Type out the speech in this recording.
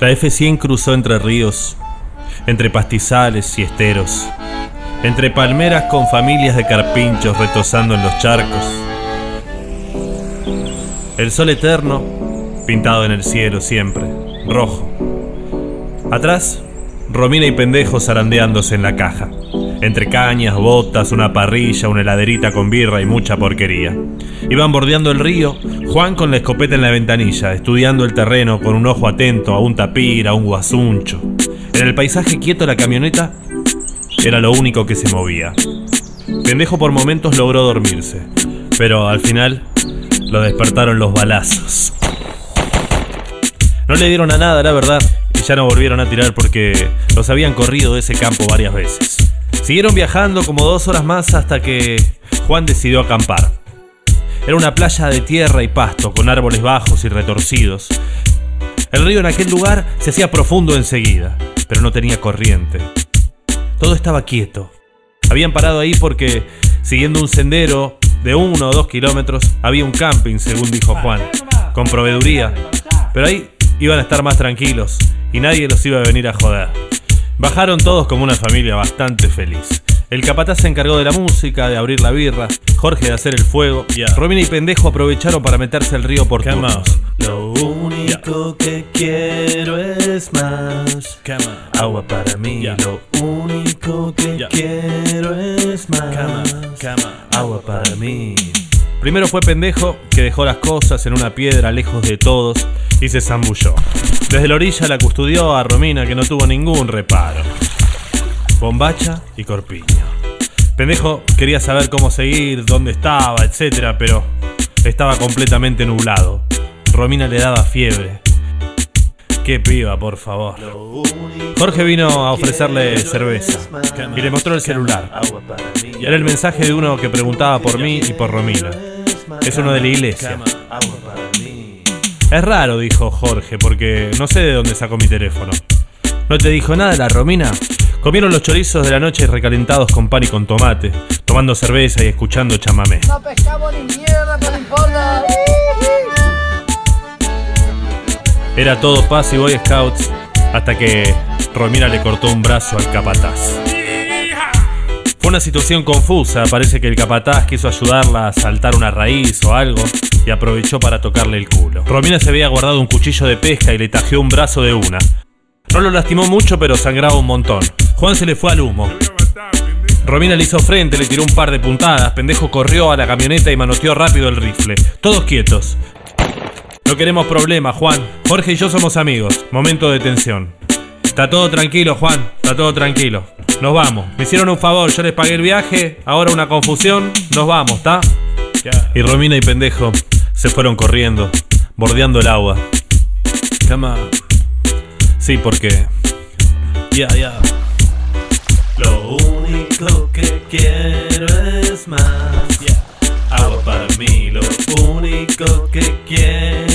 La F100 cruzó entre ríos, entre pastizales y esteros, entre palmeras con familias de carpinchos retosando en los charcos. El sol eterno, pintado en el cielo siempre, rojo. Atrás, Romina y Pendejo zarandeándose en la caja. Entre cañas, botas, una parrilla, una heladerita con birra y mucha porquería. Iban bordeando el río, Juan con la escopeta en la ventanilla, estudiando el terreno con un ojo atento a un tapir, a un guasuncho. En el paisaje quieto la camioneta era lo único que se movía. Pendejo por momentos logró dormirse, pero al final lo despertaron los balazos. No le dieron a nada, la verdad, y ya no volvieron a tirar porque los habían corrido de ese campo varias veces. Siguieron viajando como dos horas más hasta que Juan decidió acampar. Era una playa de tierra y pasto, con árboles bajos y retorcidos. El río en aquel lugar se hacía profundo enseguida, pero no tenía corriente. Todo estaba quieto. Habían parado ahí porque, siguiendo un sendero de uno o dos kilómetros, había un camping, según dijo Juan, con proveeduría. Pero ahí iban a estar más tranquilos y nadie los iba a venir a joder. Bajaron todos como una familia bastante feliz. El capataz se encargó de la música, de abrir la birra, Jorge de hacer el fuego. Romina y Pendejo aprovecharon para meterse al río por turnos. Lo único que quiero es más agua para mí. Lo único que quiero es más agua para mí. Primero fue pendejo, que dejó las cosas en una piedra lejos de todos y se zambulló. Desde la orilla la custodió a Romina, que no tuvo ningún reparo. Bombacha y corpiño. Pendejo quería saber cómo seguir, dónde estaba, etc., pero estaba completamente nublado. Romina le daba fiebre. Qué piba, por favor. Jorge vino a ofrecerle cerveza y le mostró el celular. Era el mensaje de uno que preguntaba por mí y por Romina. Es uno de la iglesia. Es raro, dijo Jorge, porque no sé de dónde sacó mi teléfono. ¿No te dijo nada la Romina? Comieron los chorizos de la noche recalentados con pan y con tomate, tomando cerveza y escuchando chamamé. No pescamos ni mierda, no importa. Era todo paz y Boy Scouts hasta que Romina le cortó un brazo al capataz. Una situación confusa, parece que el capataz quiso ayudarla a saltar una raíz o algo y aprovechó para tocarle el culo. Romina se había guardado un cuchillo de pesca y le tajeó un brazo de una. No lo lastimó mucho, pero sangraba un montón. Juan se le fue al humo. Romina le hizo frente, le tiró un par de puntadas. Pendejo corrió a la camioneta y manoteó rápido el rifle. Todos quietos. No queremos problemas, Juan. Jorge y yo somos amigos. Momento de tensión. Está todo tranquilo, Juan. Está todo tranquilo. Nos vamos. Me hicieron un favor, yo les pagué el viaje. Ahora una confusión. Nos vamos, ¿está? Y Romina y Pendejo se fueron corriendo, bordeando el agua. Cama. Sí, porque. Ya, ya. Lo único que quiero es más agua para mí. Lo único que quiero